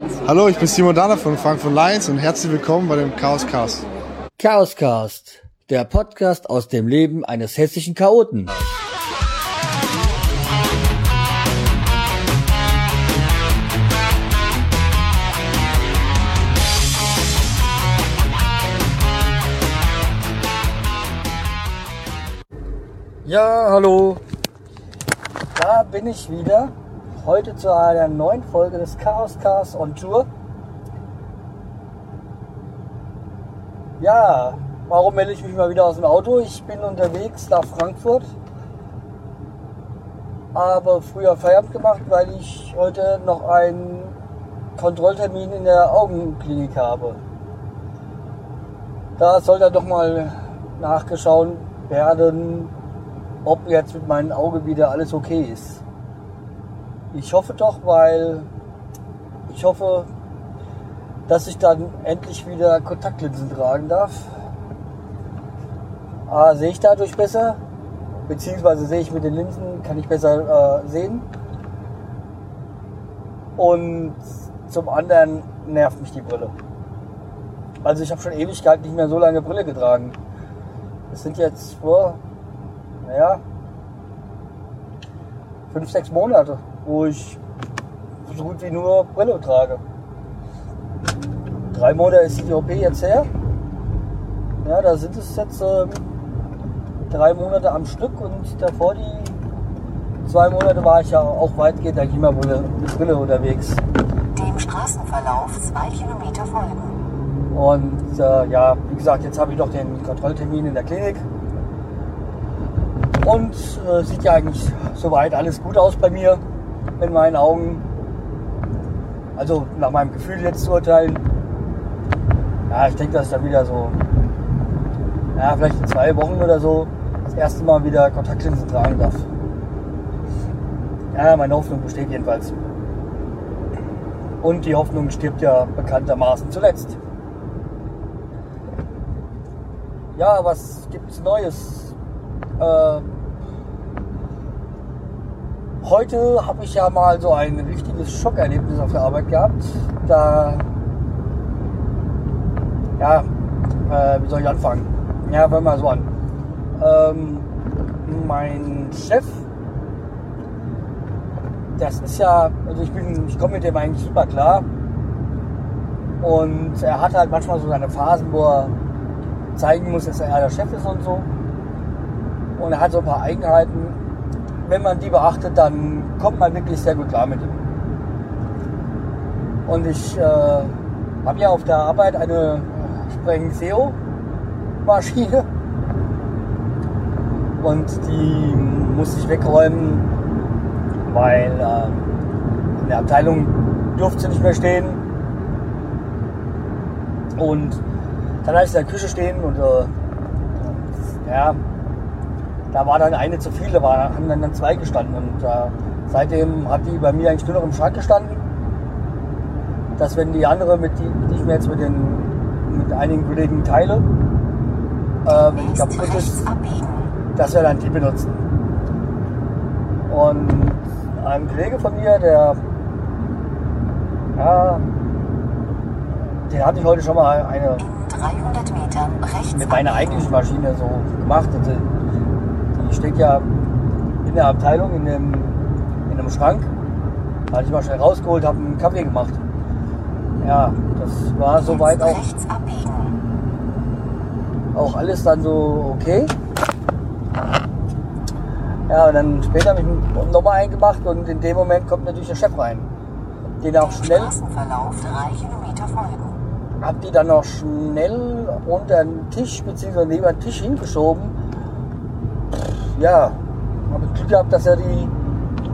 Hallo, ich bin Simon Dana von Frankfurt Lions und herzlich willkommen bei dem Chaos Cast. Chaoscast, der Podcast aus dem Leben eines hessischen Chaoten. Ja, hallo. Da bin ich wieder. Heute zu einer neuen Folge des Chaoscast on Tour. Ja, warum melde ich mich mal wieder aus dem Auto? Ich bin unterwegs nach Frankfurt. Habe früher Feierabend gemacht, weil ich heute noch einen Kontrolltermin in der Augenklinik habe. Da soll dann doch mal nachgeschaut werden, ob jetzt mit meinem Auge wieder alles okay ist. Ich hoffe doch, weil ich hoffe, dass ich dann endlich wieder Kontaktlinsen tragen darf. A, sehe ich dadurch besser, beziehungsweise sehe ich mit den Linsen, kann ich besser äh, sehen. Und zum anderen nervt mich die Brille. Also ich habe schon Ewigkeit nicht mehr so lange Brille getragen. Es sind jetzt vor, naja, fünf, sechs Monate, wo ich so gut wie nur Brille trage. Drei Monate ist die OP jetzt her. Ja, da sind es jetzt ähm, drei Monate am Stück und davor die zwei Monate war ich ja auch weitgehend eigentlich immer mit Brille unterwegs. Dem Straßenverlauf zwei Kilometer folgen. Und äh, ja, wie gesagt, jetzt habe ich noch den Kontrolltermin in der Klinik. Und äh, sieht ja eigentlich soweit alles gut aus bei mir in meinen Augen. Also nach meinem Gefühl jetzt zu urteilen. Ja, ich denke, dass ich dann wieder so, ja, vielleicht in zwei Wochen oder so das erste Mal wieder Kontaktlinsen tragen darf. Ja, meine Hoffnung besteht jedenfalls. Und die Hoffnung stirbt ja bekanntermaßen zuletzt. Ja, was gibt's Neues? Äh, heute habe ich ja mal so ein richtiges Schockerlebnis auf der Arbeit gehabt. Da, ja, äh, wie soll ich anfangen? Ja, fangen wir mal so an. Ähm, mein Chef, das ist ja, also ich bin, ich komme mit dem eigentlich super klar. Und er hat halt manchmal so seine Phasen, wo er zeigen muss, dass er der Chef ist und so. Und er hat so ein paar Eigenheiten. Wenn man die beachtet, dann kommt man wirklich sehr gut klar mit ihm. Und ich äh, habe ja auf der Arbeit eine Spreng-SEO-Maschine. Und die musste ich wegräumen, weil äh, in der Abteilung durfte sie nicht mehr stehen. Und dann hatte ich in der Küche stehen und äh, ja, da war dann eine zu viel, da war, haben dann, dann zwei gestanden. Und äh, seitdem hat die bei mir eigentlich nur noch im Schrank gestanden. Dass wenn die andere, mit die, die ich mir jetzt mit, den, mit einigen Kollegen teile, äh, wenn die kaputt ist, dass wir dann die benutzen. Und ein Kollege von mir, der, ja, den hatte ich heute schon mal eine In 300 Metern rechts mit meiner eigentlichen Maschine so gemacht. Die steht ja in der Abteilung, in dem, in einem Schrank. Da hatte ich mal schnell rausgeholt, habe einen Kaffee gemacht. Ja, das war soweit auch, auch alles dann so okay. Ja, und dann später habe ich nochmal eingemacht und in dem Moment kommt natürlich der Chef rein. Den auch schnell, hab die dann auch schnell unter den Tisch bzw. neben den Tisch hingeschoben. Ja, habe Glück gehabt, dass er die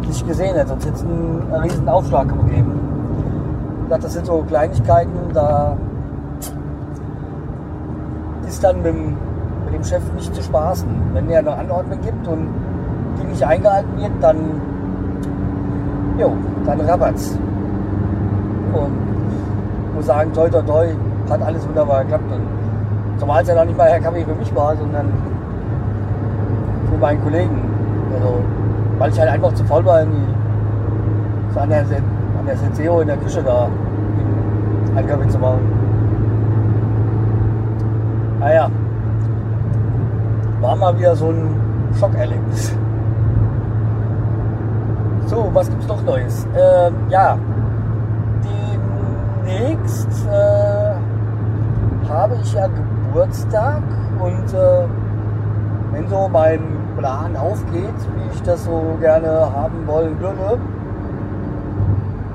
nicht gesehen hat, sonst hätte es einen, einen riesen Aufschlag gegeben. Ich das sind so Kleinigkeiten, da ist dann mit dem, mit dem Chef nicht zu spaßen. Wenn er eine Anordnung gibt und die nicht eingehalten wird, dann, jo, dann rabbert's. Und ich muss sagen, toi toi toi, hat alles wunderbar geklappt. Und zumal es ja noch nicht mal Herr Kaffee für mich war, sondern für meinen Kollegen. Also, weil ich halt einfach zu faul war, in die, so an der, an der Senseo in der Küche da einen Kaffee zu machen. Naja, war mal wieder so ein Schockerlebnis. So, was gibt's noch Neues? Ähm, ja, demnächst äh, habe ich ja Geburtstag und äh, wenn so mein Plan aufgeht, wie ich das so gerne haben wollen würde,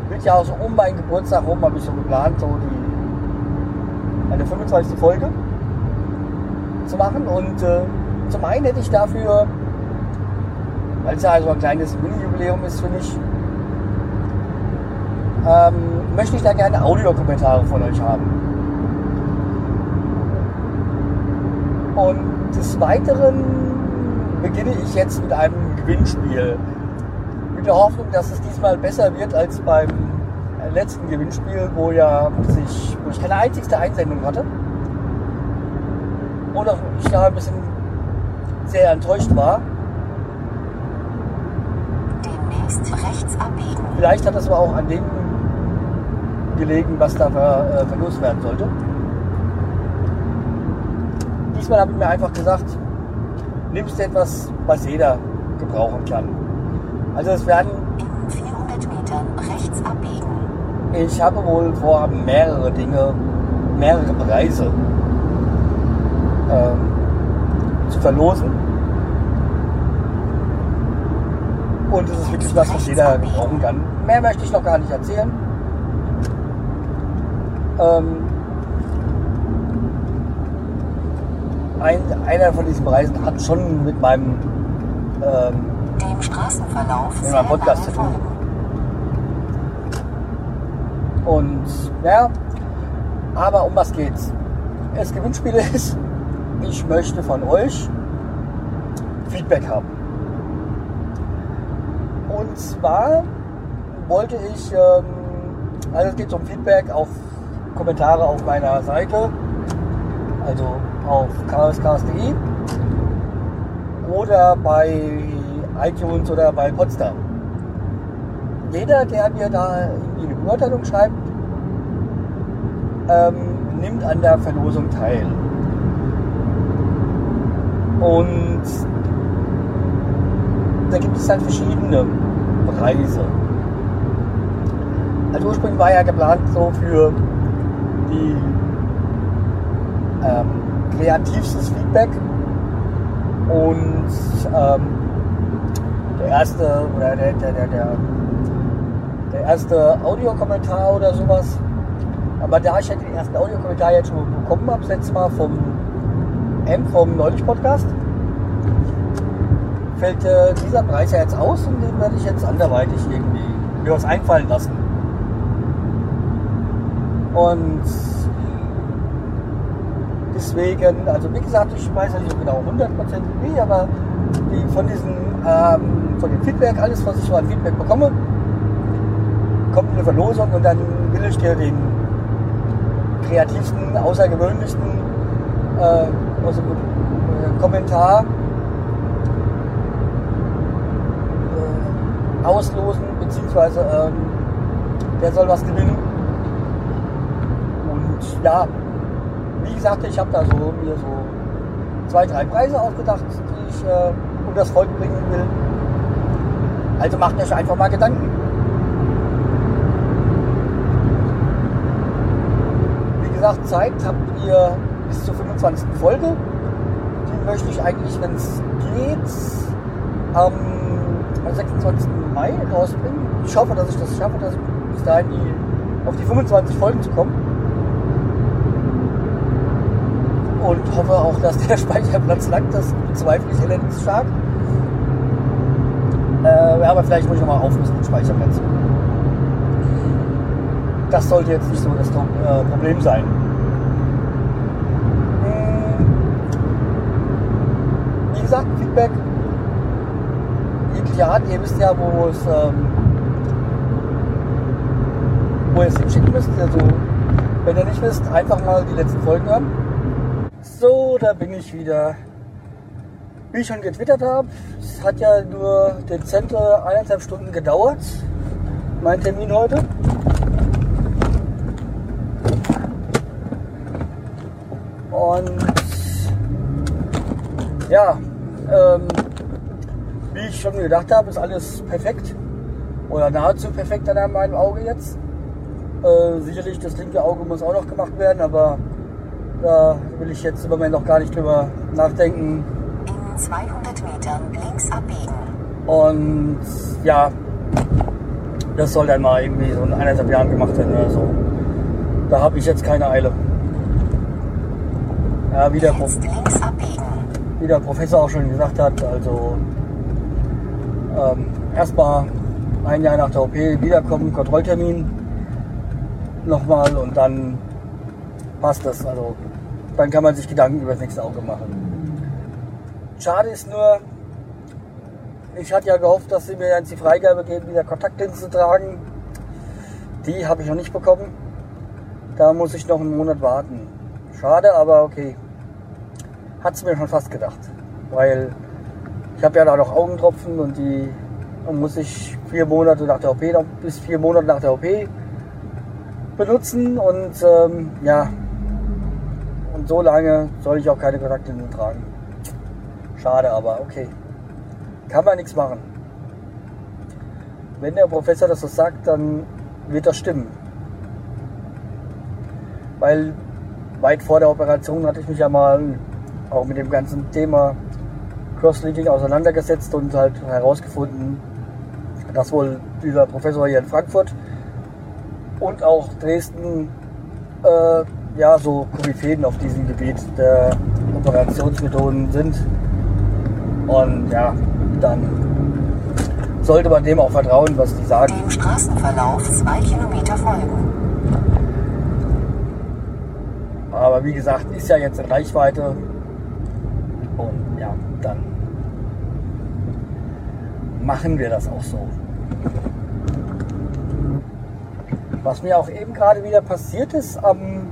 wird ja auch so um meinen Geburtstag rum, habe ich so geplant, so die eine 25. Folge zu machen und äh, zum einen hätte ich dafür, weil es ja also ein kleines Mini-Jubiläum ist, finde ich, ähm, möchte ich da gerne Audiokommentare von euch haben. Und des Weiteren beginne ich jetzt mit einem Gewinnspiel. Mit der Hoffnung, dass es diesmal besser wird als beim letzten Gewinnspiel, wo, ja sich, wo ich keine einzigste Einsendung hatte. Und auch ich da ein bisschen sehr enttäuscht war. Demnächst rechts abbiegen. Vielleicht hat das aber auch an dem gelegen, was da ver, äh, verlost werden sollte. Diesmal habe ich mir einfach gesagt, nimmst etwas, was jeder gebrauchen kann. Also es werden, In 400 Metern rechts abbiegen. ich habe wohl vor, mehrere Dinge, mehrere Preise ähm, zu verlosen. Und es ist wirklich was, was jeder gebrauchen kann. Mehr möchte ich noch gar nicht erzählen. Ähm, ein, einer von diesen Preisen hat schon mit meinem ähm, Dem Straßenverlauf sehr meinem Podcast zu tun. Und ja, aber um was geht's? Das Gewinnspiel ist, ich möchte von euch Feedback haben. Und zwar wollte ich, ähm, also es geht um Feedback auf Kommentare auf meiner Seite, also auf kscast.de oder bei iTunes oder bei Potsdam. Jeder, der mir da irgendwie eine Beurteilung schreibt, ähm, nimmt an der Verlosung teil. Und da gibt es halt verschiedene Preise. Also ursprünglich war ja geplant so für die ähm, kreativstes Feedback und ähm, der erste oder der, der, der, der, der erste Audiokommentar oder sowas. Aber da ich ja den ersten Audiokommentar jetzt schon bekommen habe, letztes Mal vom M vom Neulich Podcast, fällt äh, dieser Preis ja jetzt aus und den werde ich jetzt anderweitig irgendwie mir was einfallen lassen. Und deswegen, also wie gesagt, ich weiß nicht so genau 100% wie, aber die von diesen, ähm, von dem Feedback, alles was ich so an Feedback bekomme, kommt eine Verlosung und dann will ich dir den kreativsten, außergewöhnlichsten äh, also, äh, Kommentar äh, auslosen, beziehungsweise ähm, der soll was gewinnen. Und ja, wie gesagt, ich habe da so mir so zwei, drei Preise ausgedacht, die ich äh, um das Volk bringen will. Also macht euch einfach mal Gedanken. Wie gesagt, Zeit habt ihr bis zur 25. Folge. Die möchte ich eigentlich, wenn es geht, am 26. Mai rausbringen. Ich hoffe, dass ich das schaffe, dass ich bis dahin die, auf die 25 Folgen zu kommen. Und hoffe auch, dass der Speicherplatz langt. Das bezweifle ich allerdings stark. Äh, aber vielleicht muss ich nochmal aufrüsten, den Speicherplatz. Das sollte jetzt nicht so das äh, Problem sein. Hm. Wie gesagt, Feedback jeglicher Art. Ihr wisst ja, wo es, ähm, wo ihr es hinschicken müsst. Also, wenn ihr nicht wisst, einfach mal die letzten Folgen hören. So, da bin ich wieder. Wie ich schon getwittert habe, es hat ja nur dezente eineinhalb Stunden gedauert, mein Termin heute. Und ja, ähm, wie ich schon gedacht habe, ist alles perfekt. Oder nahezu perfekt an meinem Auge jetzt. Äh, sicherlich, das linke Auge muss auch noch gemacht werden, aber da will ich jetzt im Moment noch gar nicht drüber nachdenken. In 200 Metern links abbiegen. Und ja, das soll dann mal irgendwie so in eineinhalb Jahren gemacht werden oder so. Da habe ich jetzt keine Eile. Ja, wie der, Pro wie der Professor auch schon gesagt hat, also ähm, erstmal ein Jahr nach der OP wiederkommen, Kontrolltermin nochmal und dann passt das. Also dann kann man sich Gedanken über das nächste Auge machen. Schade ist nur, ich hatte ja gehofft, dass sie mir jetzt die Freigabe geben, wieder Kontaktlinsen zu tragen. Die habe ich noch nicht bekommen. Da muss ich noch einen Monat warten. Schade, aber okay. Hat es mir schon fast gedacht. Weil ich habe ja da noch Augentropfen und die muss ich vier Monate nach der OP, bis vier Monate nach der OP benutzen und ähm, ja, und so lange soll ich auch keine Kontaktlinsen tragen. Schade, aber okay. Kann man nichts machen. Wenn der Professor das so sagt, dann wird das stimmen. Weil weit vor der Operation hatte ich mich ja mal auch mit dem ganzen Thema Crosslinking auseinandergesetzt und halt herausgefunden, dass wohl dieser Professor hier in Frankfurt und auch Dresden äh, ja so Koryphäen auf diesem Gebiet der Operationsmethoden sind. Und ja, dann sollte man dem auch vertrauen, was die sagen. Dem Straßenverlauf zwei Kilometer folgen. Aber wie gesagt, ist ja jetzt in Reichweite. Und ja, dann machen wir das auch so. Was mir auch eben gerade wieder passiert ist am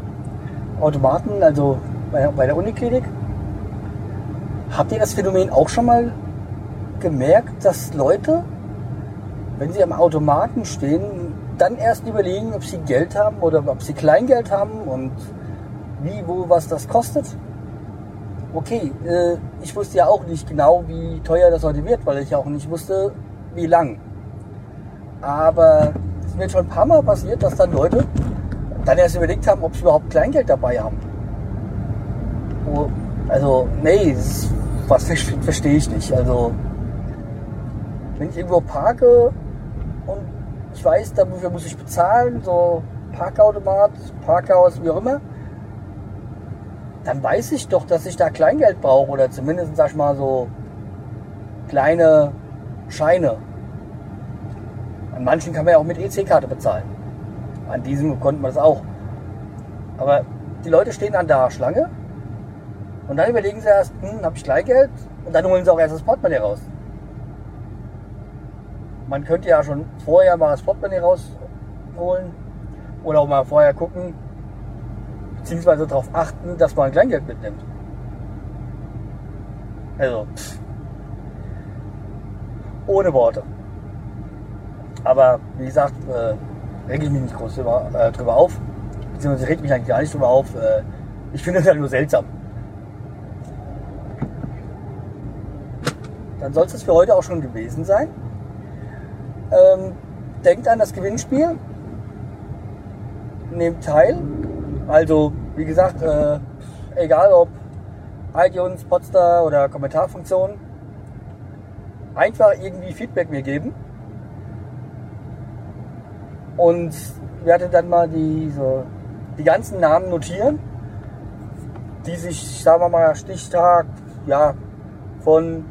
Automaten, also bei, bei der Uniklinik, habt ihr das Phänomen auch schon mal gemerkt, dass Leute, wenn sie am Automaten stehen, dann erst überlegen, ob sie Geld haben oder ob sie Kleingeld haben und wie, wo, was das kostet? Okay, äh, ich wusste ja auch nicht genau, wie teuer das heute wird, weil ich ja auch nicht wusste, wie lang. Aber es ist mir schon ein paar Mal passiert, dass dann Leute dann erst überlegt haben, ob sie überhaupt Kleingeld dabei haben. Also, nee, was ver- verstehe ich nicht. Also, wenn ich irgendwo parke und ich weiß, dafür muss ich bezahlen, so Parkautomat, Parkhaus, wie auch immer, dann weiß ich doch, dass ich da Kleingeld brauche oder zumindest, sag ich mal, so kleine Scheine. An manchen kann man ja auch mit EC-Karte bezahlen. An diesem konnte man das auch. Aber die Leute stehen an der Schlange und dann überlegen sie erst, hm, habe ich Kleingeld? Und dann holen sie auch erst das Portemonnaie raus. Man könnte ja schon vorher mal das Portemonnaie rausholen oder auch mal vorher gucken, beziehungsweise darauf achten, dass man Kleingeld mitnimmt. Also, pff. ohne Worte. Aber wie gesagt, äh, reg ich mich nicht groß drüber, äh, drüber auf. Beziehungsweise reg mich eigentlich gar nicht drüber auf. Äh, ich finde es ja nur seltsam. Dann soll es für heute auch schon gewesen sein. Ähm, denkt an das Gewinnspiel. Nehmt teil. Also, wie gesagt, äh, egal ob iTunes, Podstar oder Kommentarfunktion, einfach irgendwie Feedback mir geben. Und werde dann mal die, die ganzen Namen notieren, die sich, sagen wir mal, Stichtag, ja, von,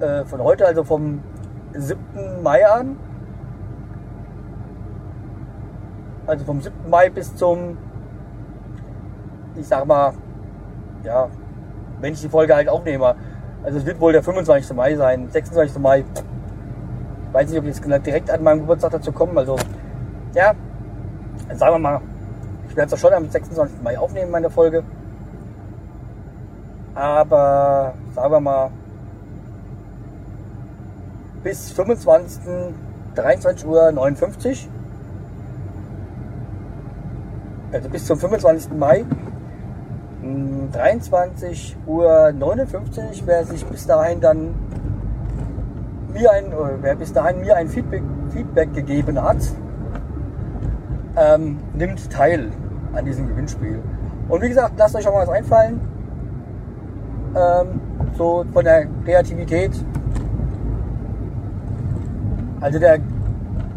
äh, von heute, also vom 7. Mai an, also vom 7. Mai bis zum, ich sag mal, ja, wenn ich die Folge halt aufnehme. Also es wird wohl der 25. Mai sein, 26. Mai. Weiß nicht, ob ich jetzt direkt an meinem Geburtstag dazu komme. Also, ja, sagen wir mal, ich werde es schon am 26. Mai aufnehmen, meine Folge. Aber, sagen wir mal, bis 25. 23 Uhr 59. also bis zum 25. Mai, 23.59 Uhr, wer sich bis dahin dann mir ein, wer bis dahin mir ein Feedback, Feedback gegeben hat, ähm, nimmt teil an diesem Gewinnspiel. Und wie gesagt, lasst euch auch mal was einfallen. Ähm, so von der Kreativität. Also der,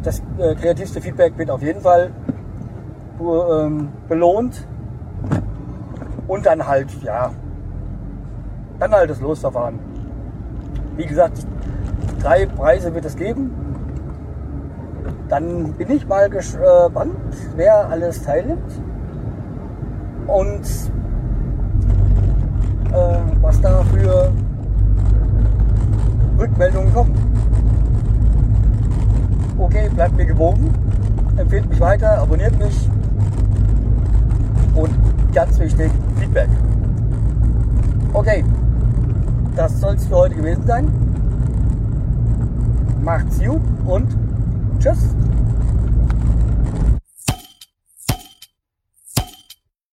das äh, kreativste Feedback wird auf jeden Fall ähm, belohnt. Und dann halt, ja, dann halt das Losverfahren. Wie gesagt, drei Preise wird es geben. Dann bin ich mal gespannt, wer alles teilnimmt. Und äh, was da für Rückmeldungen kommen. Okay, bleibt mir gewogen, empfehlt mich weiter, abonniert mich und ganz wichtig, Feedback. Okay, das soll es für heute gewesen sein. Macht's gut und tschüss.